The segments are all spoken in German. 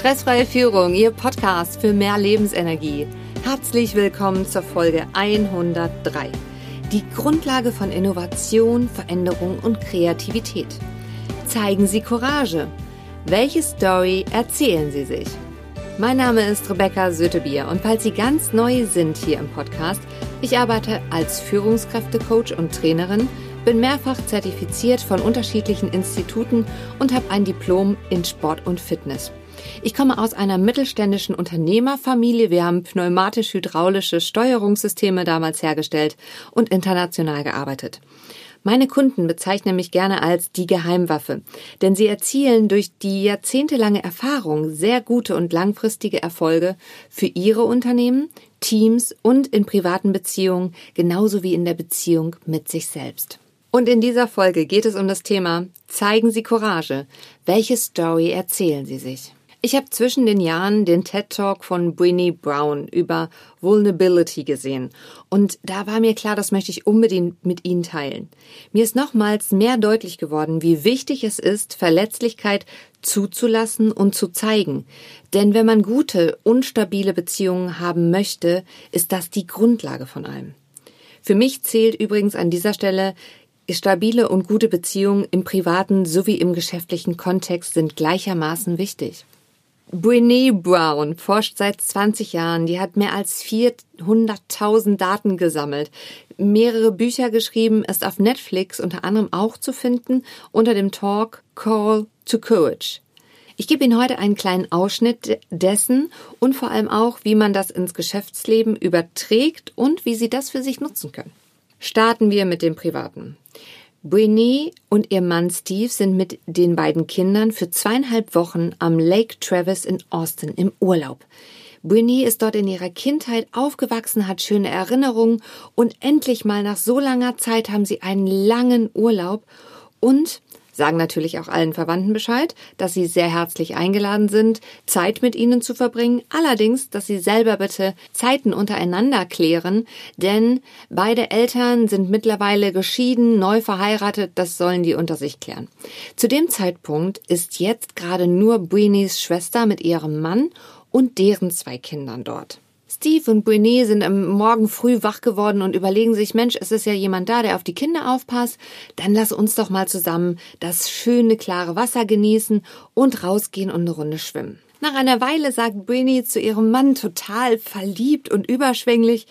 Stressfreie Führung, Ihr Podcast für mehr Lebensenergie. Herzlich willkommen zur Folge 103. Die Grundlage von Innovation, Veränderung und Kreativität. Zeigen Sie Courage. Welche Story erzählen Sie sich? Mein Name ist Rebecca Sötebier und falls Sie ganz neu sind hier im Podcast, ich arbeite als Führungskräftecoach und Trainerin, bin mehrfach zertifiziert von unterschiedlichen Instituten und habe ein Diplom in Sport und Fitness. Ich komme aus einer mittelständischen Unternehmerfamilie. Wir haben pneumatisch-hydraulische Steuerungssysteme damals hergestellt und international gearbeitet. Meine Kunden bezeichnen mich gerne als die Geheimwaffe, denn sie erzielen durch die jahrzehntelange Erfahrung sehr gute und langfristige Erfolge für ihre Unternehmen, Teams und in privaten Beziehungen, genauso wie in der Beziehung mit sich selbst. Und in dieser Folge geht es um das Thema Zeigen Sie Courage. Welche Story erzählen Sie sich? Ich habe zwischen den Jahren den TED Talk von Brené Brown über Vulnerability gesehen und da war mir klar, das möchte ich unbedingt mit Ihnen teilen. Mir ist nochmals mehr deutlich geworden, wie wichtig es ist, Verletzlichkeit zuzulassen und zu zeigen. Denn wenn man gute, unstabile Beziehungen haben möchte, ist das die Grundlage von allem. Für mich zählt übrigens an dieser Stelle Stabile und gute Beziehungen im privaten sowie im geschäftlichen Kontext sind gleichermaßen wichtig. Brene Brown forscht seit 20 Jahren. Die hat mehr als 400.000 Daten gesammelt, mehrere Bücher geschrieben, ist auf Netflix unter anderem auch zu finden unter dem Talk Call to Courage. Ich gebe Ihnen heute einen kleinen Ausschnitt dessen und vor allem auch, wie man das ins Geschäftsleben überträgt und wie Sie das für sich nutzen können. Starten wir mit dem Privaten. Briney und ihr Mann Steve sind mit den beiden Kindern für zweieinhalb Wochen am Lake Travis in Austin im Urlaub. Briney ist dort in ihrer Kindheit aufgewachsen, hat schöne Erinnerungen und endlich mal nach so langer Zeit haben sie einen langen Urlaub und sagen natürlich auch allen Verwandten Bescheid, dass sie sehr herzlich eingeladen sind, Zeit mit ihnen zu verbringen, allerdings, dass sie selber bitte Zeiten untereinander klären, denn beide Eltern sind mittlerweile geschieden, neu verheiratet, das sollen die unter sich klären. Zu dem Zeitpunkt ist jetzt gerade nur Brinys Schwester mit ihrem Mann und deren zwei Kindern dort. Steve und Brene sind am Morgen früh wach geworden und überlegen sich, Mensch, es ist ja jemand da, der auf die Kinder aufpasst. Dann lass uns doch mal zusammen das schöne, klare Wasser genießen und rausgehen und eine Runde schwimmen. Nach einer Weile sagt Brene zu ihrem Mann total verliebt und überschwänglich,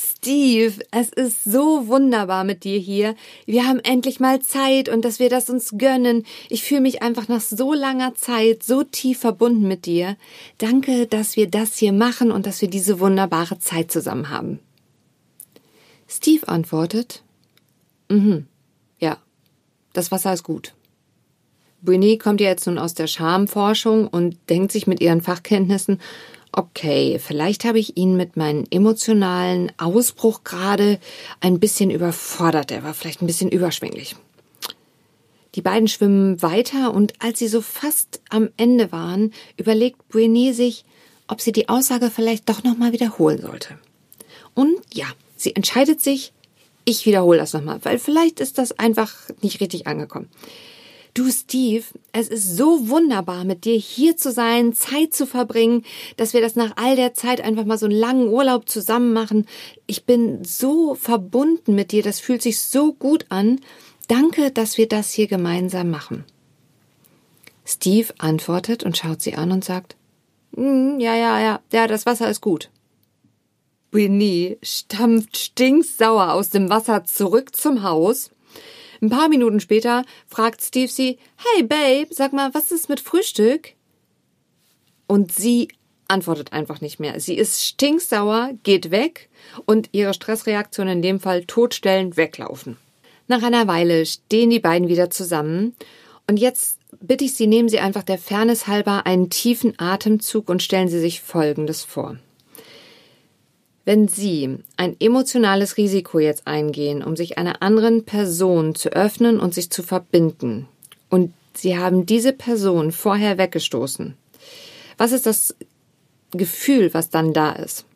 Steve, es ist so wunderbar mit dir hier. Wir haben endlich mal Zeit und dass wir das uns gönnen. Ich fühle mich einfach nach so langer Zeit so tief verbunden mit dir. Danke, dass wir das hier machen und dass wir diese wunderbare Zeit zusammen haben. Steve antwortet, mhm, ja, das Wasser ist gut. Bruni kommt ja jetzt nun aus der Schamforschung und denkt sich mit ihren Fachkenntnissen, okay, vielleicht habe ich ihn mit meinem emotionalen Ausbruch gerade ein bisschen überfordert. Er war vielleicht ein bisschen überschwänglich. Die beiden schwimmen weiter und als sie so fast am Ende waren, überlegt Brene sich, ob sie die Aussage vielleicht doch nochmal wiederholen sollte. Und ja, sie entscheidet sich, ich wiederhole das nochmal, weil vielleicht ist das einfach nicht richtig angekommen. Du, Steve, es ist so wunderbar, mit dir hier zu sein, Zeit zu verbringen, dass wir das nach all der Zeit einfach mal so einen langen Urlaub zusammen machen. Ich bin so verbunden mit dir, das fühlt sich so gut an. Danke, dass wir das hier gemeinsam machen. Steve antwortet und schaut sie an und sagt, mm, ja, ja, ja, ja, das Wasser ist gut. Winnie stampft stinksauer aus dem Wasser zurück zum Haus ein paar Minuten später fragt Steve sie, Hey Babe, sag mal, was ist mit Frühstück? Und sie antwortet einfach nicht mehr. Sie ist stinksauer, geht weg und ihre Stressreaktion in dem Fall totstellend weglaufen. Nach einer Weile stehen die beiden wieder zusammen und jetzt bitte ich Sie, nehmen Sie einfach der Fairness halber einen tiefen Atemzug und stellen Sie sich Folgendes vor. Wenn Sie ein emotionales Risiko jetzt eingehen, um sich einer anderen Person zu öffnen und sich zu verbinden, und Sie haben diese Person vorher weggestoßen, was ist das Gefühl, was dann da ist?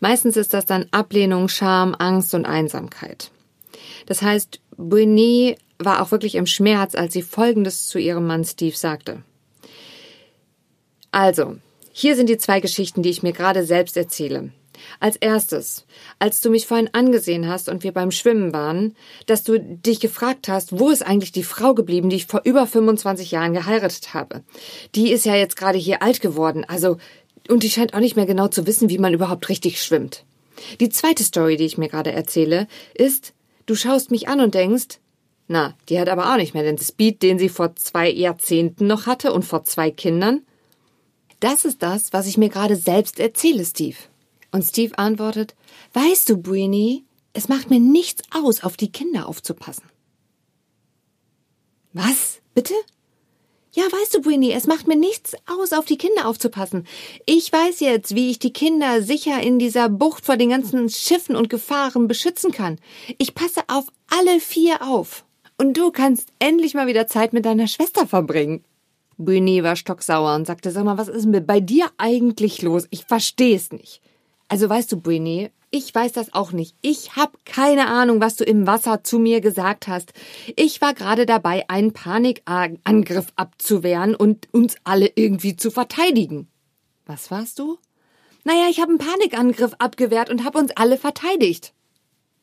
Meistens ist das dann Ablehnung, Scham, Angst und Einsamkeit. Das heißt, Brene war auch wirklich im Schmerz, als sie Folgendes zu ihrem Mann Steve sagte. Also, hier sind die zwei Geschichten, die ich mir gerade selbst erzähle. Als erstes, als du mich vorhin angesehen hast und wir beim Schwimmen waren, dass du dich gefragt hast, wo ist eigentlich die Frau geblieben, die ich vor über 25 Jahren geheiratet habe. Die ist ja jetzt gerade hier alt geworden, also, und die scheint auch nicht mehr genau zu wissen, wie man überhaupt richtig schwimmt. Die zweite Story, die ich mir gerade erzähle, ist, du schaust mich an und denkst, na, die hat aber auch nicht mehr den Speed, den sie vor zwei Jahrzehnten noch hatte und vor zwei Kindern. Das ist das, was ich mir gerade selbst erzähle, Steve. Und Steve antwortet, weißt du, Brini, es macht mir nichts aus, auf die Kinder aufzupassen. Was? Bitte? Ja, weißt du, Brini, es macht mir nichts aus, auf die Kinder aufzupassen. Ich weiß jetzt, wie ich die Kinder sicher in dieser Bucht vor den ganzen Schiffen und Gefahren beschützen kann. Ich passe auf alle vier auf. Und du kannst endlich mal wieder Zeit mit deiner Schwester verbringen. Brini war stocksauer und sagte, sag mal, was ist denn bei dir eigentlich los? Ich verstehe es nicht. Also weißt du, Brini, ich weiß das auch nicht. Ich habe keine Ahnung, was du im Wasser zu mir gesagt hast. Ich war gerade dabei, einen Panikangriff abzuwehren und uns alle irgendwie zu verteidigen. Was warst du? Naja, ich habe einen Panikangriff abgewehrt und habe uns alle verteidigt.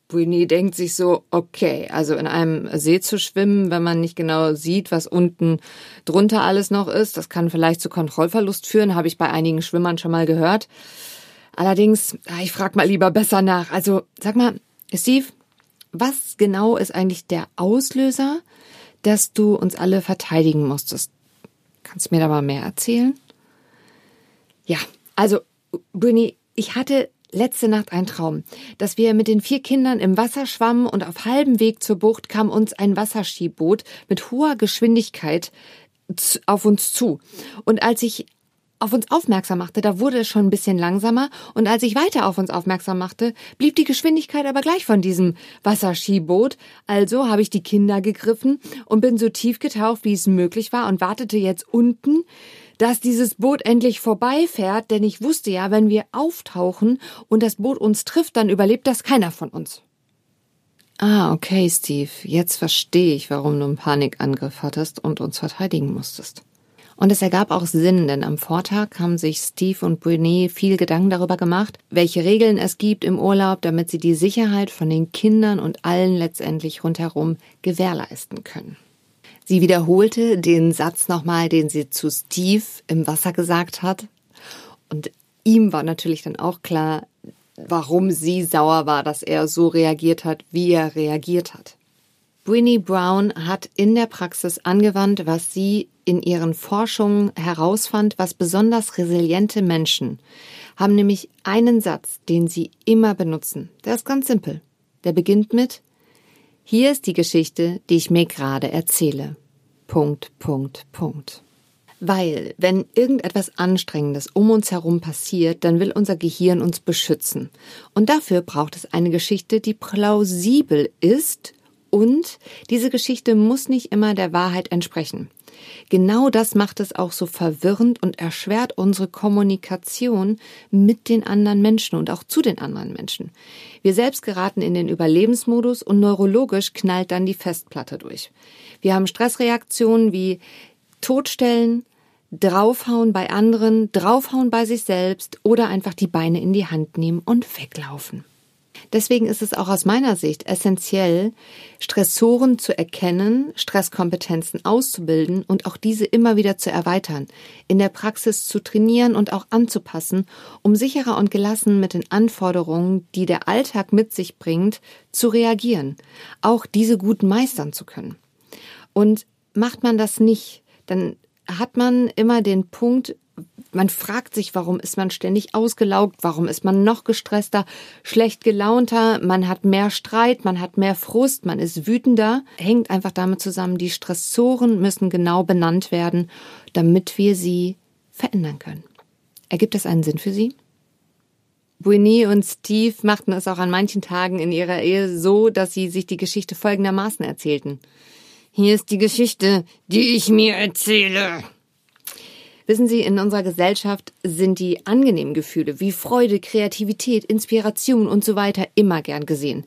Brini denkt sich so, okay, also in einem See zu schwimmen, wenn man nicht genau sieht, was unten drunter alles noch ist, das kann vielleicht zu Kontrollverlust führen, habe ich bei einigen Schwimmern schon mal gehört. Allerdings, ah, ich frag mal lieber besser nach. Also, sag mal, Steve, was genau ist eigentlich der Auslöser, dass du uns alle verteidigen musstest? Kannst du mir da mal mehr erzählen? Ja, also, Bruni, ich hatte letzte Nacht einen Traum, dass wir mit den vier Kindern im Wasser schwammen und auf halbem Weg zur Bucht kam uns ein Wasserskiboot mit hoher Geschwindigkeit auf uns zu. Und als ich auf uns aufmerksam machte, da wurde es schon ein bisschen langsamer und als ich weiter auf uns aufmerksam machte, blieb die Geschwindigkeit aber gleich von diesem Wasserskiboot. Also habe ich die Kinder gegriffen und bin so tief getaucht, wie es möglich war und wartete jetzt unten, dass dieses Boot endlich vorbeifährt, denn ich wusste ja, wenn wir auftauchen und das Boot uns trifft, dann überlebt das keiner von uns. Ah, okay, Steve. Jetzt verstehe ich, warum du einen Panikangriff hattest und uns verteidigen musstest. Und es ergab auch Sinn, denn am Vortag haben sich Steve und Brunet viel Gedanken darüber gemacht, welche Regeln es gibt im Urlaub, damit sie die Sicherheit von den Kindern und allen letztendlich rundherum gewährleisten können. Sie wiederholte den Satz nochmal, den sie zu Steve im Wasser gesagt hat. Und ihm war natürlich dann auch klar, warum sie sauer war, dass er so reagiert hat, wie er reagiert hat. Brinny Brown hat in der Praxis angewandt, was sie in ihren Forschungen herausfand, was besonders resiliente Menschen haben nämlich einen Satz, den sie immer benutzen. Der ist ganz simpel. Der beginnt mit Hier ist die Geschichte, die ich mir gerade erzähle. Punkt, Punkt, Punkt. Weil, wenn irgendetwas Anstrengendes um uns herum passiert, dann will unser Gehirn uns beschützen. Und dafür braucht es eine Geschichte, die plausibel ist und diese Geschichte muss nicht immer der Wahrheit entsprechen. Genau das macht es auch so verwirrend und erschwert unsere Kommunikation mit den anderen Menschen und auch zu den anderen Menschen. Wir selbst geraten in den Überlebensmodus und neurologisch knallt dann die Festplatte durch. Wir haben Stressreaktionen wie Todstellen, draufhauen bei anderen, draufhauen bei sich selbst oder einfach die Beine in die Hand nehmen und weglaufen. Deswegen ist es auch aus meiner Sicht essentiell, Stressoren zu erkennen, Stresskompetenzen auszubilden und auch diese immer wieder zu erweitern, in der Praxis zu trainieren und auch anzupassen, um sicherer und gelassen mit den Anforderungen, die der Alltag mit sich bringt, zu reagieren, auch diese gut meistern zu können. Und macht man das nicht, dann hat man immer den Punkt, man fragt sich, warum ist man ständig ausgelaugt, warum ist man noch gestresster, schlecht gelaunter, man hat mehr Streit, man hat mehr Frust, man ist wütender, hängt einfach damit zusammen, die Stressoren müssen genau benannt werden, damit wir sie verändern können. Ergibt das einen Sinn für Sie? Buini und Steve machten es auch an manchen Tagen in ihrer Ehe so, dass sie sich die Geschichte folgendermaßen erzählten. Hier ist die Geschichte, die ich mir erzähle. Wissen Sie, in unserer Gesellschaft sind die angenehmen Gefühle wie Freude, Kreativität, Inspiration und so weiter immer gern gesehen.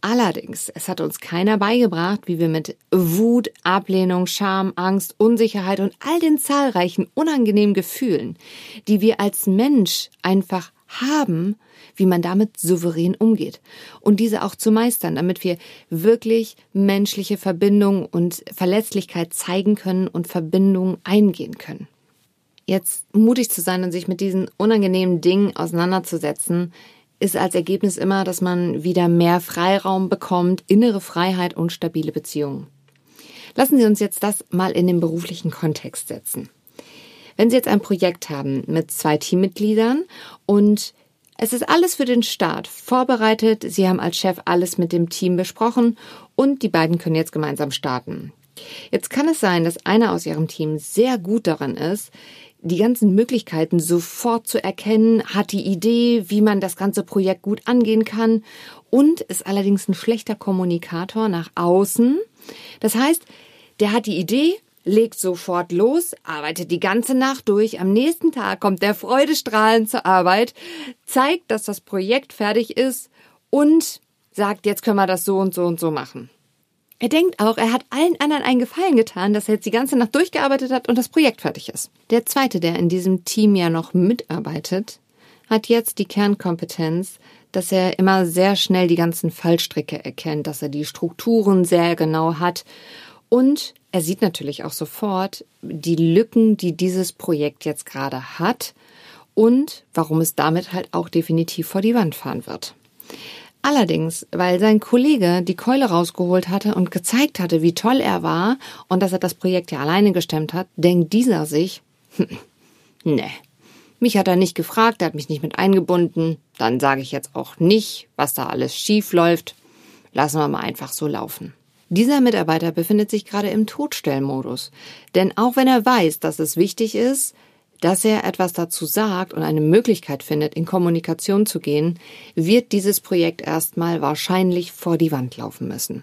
Allerdings, es hat uns keiner beigebracht, wie wir mit Wut, Ablehnung, Scham, Angst, Unsicherheit und all den zahlreichen unangenehmen Gefühlen, die wir als Mensch einfach haben, wie man damit souverän umgeht und diese auch zu meistern, damit wir wirklich menschliche Verbindung und Verletzlichkeit zeigen können und Verbindungen eingehen können. Jetzt mutig zu sein und sich mit diesen unangenehmen Dingen auseinanderzusetzen, ist als Ergebnis immer, dass man wieder mehr Freiraum bekommt, innere Freiheit und stabile Beziehungen. Lassen Sie uns jetzt das mal in den beruflichen Kontext setzen. Wenn Sie jetzt ein Projekt haben mit zwei Teammitgliedern und es ist alles für den Start vorbereitet, Sie haben als Chef alles mit dem Team besprochen und die beiden können jetzt gemeinsam starten. Jetzt kann es sein, dass einer aus Ihrem Team sehr gut daran ist, die ganzen Möglichkeiten sofort zu erkennen, hat die Idee, wie man das ganze Projekt gut angehen kann und ist allerdings ein schlechter Kommunikator nach außen. Das heißt, der hat die Idee, legt sofort los, arbeitet die ganze Nacht durch, am nächsten Tag kommt der freudestrahlend zur Arbeit, zeigt, dass das Projekt fertig ist und sagt, jetzt können wir das so und so und so machen. Er denkt auch, er hat allen anderen einen Gefallen getan, dass er jetzt die ganze Nacht durchgearbeitet hat und das Projekt fertig ist. Der zweite, der in diesem Team ja noch mitarbeitet, hat jetzt die Kernkompetenz, dass er immer sehr schnell die ganzen Fallstricke erkennt, dass er die Strukturen sehr genau hat und er sieht natürlich auch sofort die Lücken, die dieses Projekt jetzt gerade hat und warum es damit halt auch definitiv vor die Wand fahren wird. Allerdings, weil sein Kollege die Keule rausgeholt hatte und gezeigt hatte, wie toll er war und dass er das Projekt ja alleine gestemmt hat, denkt dieser sich, hm, ne, mich hat er nicht gefragt, er hat mich nicht mit eingebunden, dann sage ich jetzt auch nicht, was da alles schief läuft. Lassen wir mal einfach so laufen. Dieser Mitarbeiter befindet sich gerade im Todstellmodus. Denn auch wenn er weiß, dass es wichtig ist, dass er etwas dazu sagt und eine Möglichkeit findet, in Kommunikation zu gehen, wird dieses Projekt erstmal wahrscheinlich vor die Wand laufen müssen.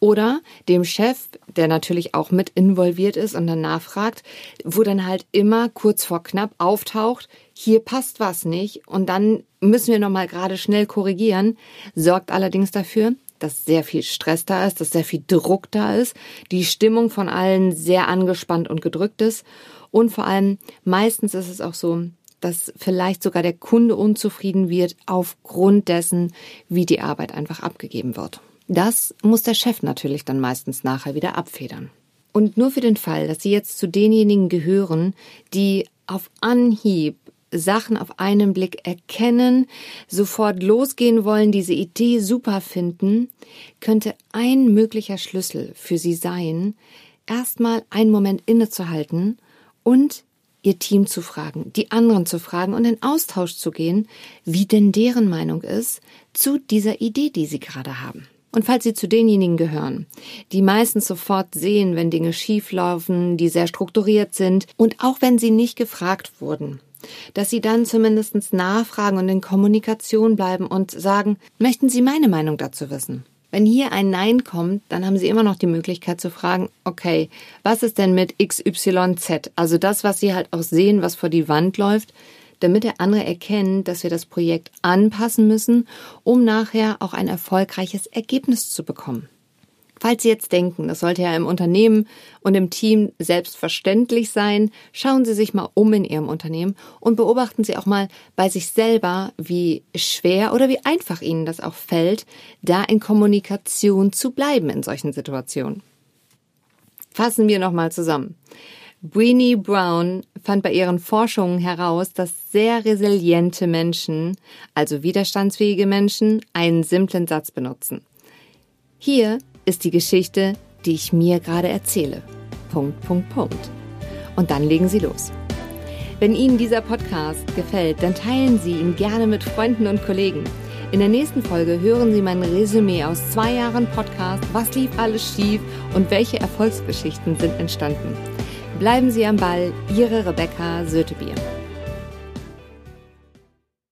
Oder dem Chef, der natürlich auch mit involviert ist und dann nachfragt, wo dann halt immer kurz vor knapp auftaucht, hier passt was nicht und dann müssen wir nochmal gerade schnell korrigieren, sorgt allerdings dafür, dass sehr viel Stress da ist, dass sehr viel Druck da ist, die Stimmung von allen sehr angespannt und gedrückt ist und vor allem, meistens ist es auch so, dass vielleicht sogar der Kunde unzufrieden wird aufgrund dessen, wie die Arbeit einfach abgegeben wird. Das muss der Chef natürlich dann meistens nachher wieder abfedern. Und nur für den Fall, dass Sie jetzt zu denjenigen gehören, die auf Anhieb Sachen auf einen Blick erkennen, sofort losgehen wollen, diese Idee super finden, könnte ein möglicher Schlüssel für Sie sein, erstmal einen Moment innezuhalten und ihr Team zu fragen, die anderen zu fragen und in Austausch zu gehen, wie denn deren Meinung ist zu dieser Idee, die sie gerade haben. Und falls Sie zu denjenigen gehören, die meistens sofort sehen, wenn Dinge schieflaufen, die sehr strukturiert sind und auch wenn sie nicht gefragt wurden, dass Sie dann zumindest nachfragen und in Kommunikation bleiben und sagen, möchten Sie meine Meinung dazu wissen? Wenn hier ein Nein kommt, dann haben Sie immer noch die Möglichkeit zu fragen, okay, was ist denn mit XYZ? Also das, was Sie halt auch sehen, was vor die Wand läuft, damit der andere erkennt, dass wir das Projekt anpassen müssen, um nachher auch ein erfolgreiches Ergebnis zu bekommen. Falls Sie jetzt denken, das sollte ja im Unternehmen und im Team selbstverständlich sein, schauen Sie sich mal um in Ihrem Unternehmen und beobachten Sie auch mal bei sich selber, wie schwer oder wie einfach Ihnen das auch fällt, da in Kommunikation zu bleiben in solchen Situationen. Fassen wir nochmal zusammen. Breenie Brown fand bei ihren Forschungen heraus, dass sehr resiliente Menschen, also widerstandsfähige Menschen, einen simplen Satz benutzen. Hier ist die Geschichte, die ich mir gerade erzähle. Punkt, Punkt, Punkt. Und dann legen Sie los. Wenn Ihnen dieser Podcast gefällt, dann teilen Sie ihn gerne mit Freunden und Kollegen. In der nächsten Folge hören Sie mein Resümee aus zwei Jahren Podcast, was lief alles schief und welche Erfolgsgeschichten sind entstanden. Bleiben Sie am Ball, Ihre Rebecca Sötebier.